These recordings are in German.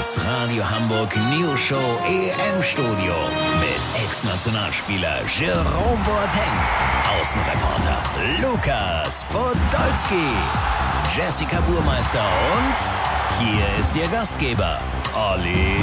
Das Radio Hamburg News Show EM Studio mit Ex-Nationalspieler Jerome Boateng, Außenreporter Lukas Podolski, Jessica Burmeister und hier ist Ihr Gastgeber Olli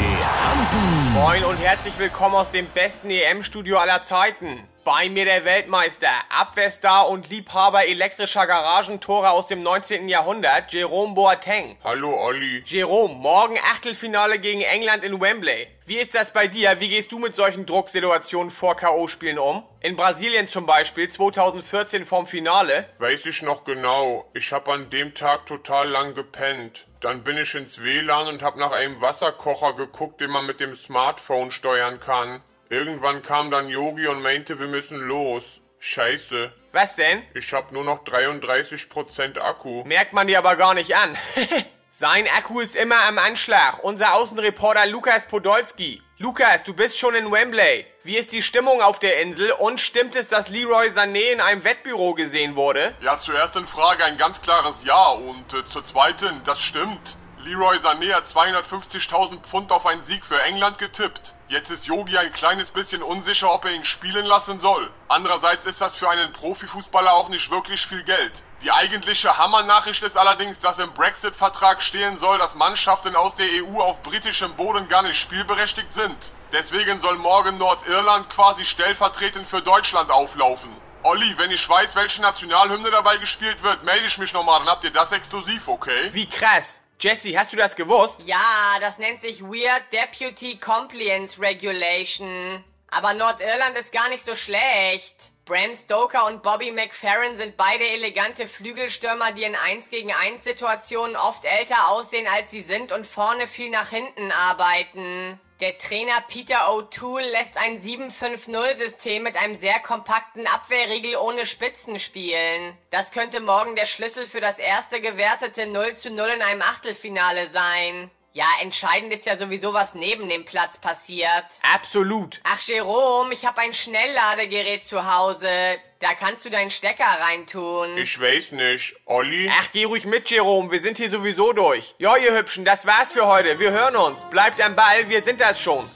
Hansen. Moin und herzlich willkommen aus dem besten EM-Studio aller Zeiten. Bei mir der Weltmeister, Abwehrstar und Liebhaber elektrischer Garagentore aus dem 19. Jahrhundert, Jerome Boateng. Hallo Olli. Jerome, morgen Achtelfinale gegen England in Wembley. Wie ist das bei dir? Wie gehst du mit solchen Drucksituationen vor K.O.-Spielen um? In Brasilien zum Beispiel, 2014 vorm Finale. Weiß ich noch genau. Ich hab an dem Tag total lang gepennt. Dann bin ich ins WLAN und hab nach einem Wasserkocher geguckt, den man mit dem Smartphone steuern kann. Irgendwann kam dann Yogi und meinte, wir müssen los. Scheiße. Was denn? Ich hab nur noch 33% Akku. Merkt man dir aber gar nicht an. Sein Akku ist immer am Anschlag. Unser Außenreporter Lukas Podolski. Lukas, du bist schon in Wembley. Wie ist die Stimmung auf der Insel und stimmt es, dass Leroy Sané in einem Wettbüro gesehen wurde? Ja, zur ersten Frage ein ganz klares Ja und äh, zur zweiten, das stimmt. Leroy Sané hat 250.000 Pfund auf einen Sieg für England getippt. Jetzt ist Yogi ein kleines bisschen unsicher, ob er ihn spielen lassen soll. Andererseits ist das für einen Profifußballer auch nicht wirklich viel Geld. Die eigentliche Hammernachricht ist allerdings, dass im Brexit-Vertrag stehen soll, dass Mannschaften aus der EU auf britischem Boden gar nicht spielberechtigt sind. Deswegen soll morgen Nordirland quasi stellvertretend für Deutschland auflaufen. Olli, wenn ich weiß, welche Nationalhymne dabei gespielt wird, melde ich mich nochmal, dann habt ihr das exklusiv, okay? Wie krass. Jesse, hast du das gewusst? Ja, das nennt sich Weird Deputy Compliance Regulation. Aber Nordirland ist gar nicht so schlecht. Bram Stoker und Bobby McFerrin sind beide elegante Flügelstürmer, die in 1 gegen 1 Situationen oft älter aussehen als sie sind und vorne viel nach hinten arbeiten. Der Trainer Peter O'Toole lässt ein 7-5-0-System mit einem sehr kompakten Abwehrriegel ohne Spitzen spielen. Das könnte morgen der Schlüssel für das erste gewertete 0 zu 0 in einem Achtelfinale sein. Ja, entscheidend ist ja sowieso, was neben dem Platz passiert. Absolut. Ach, Jerome, ich habe ein Schnellladegerät zu Hause. Da kannst du deinen Stecker reintun. Ich weiß nicht. Olli? Ach, geh ruhig mit, Jerome. Wir sind hier sowieso durch. Ja, ihr Hübschen, das war's für heute. Wir hören uns. Bleibt am Ball, wir sind das schon.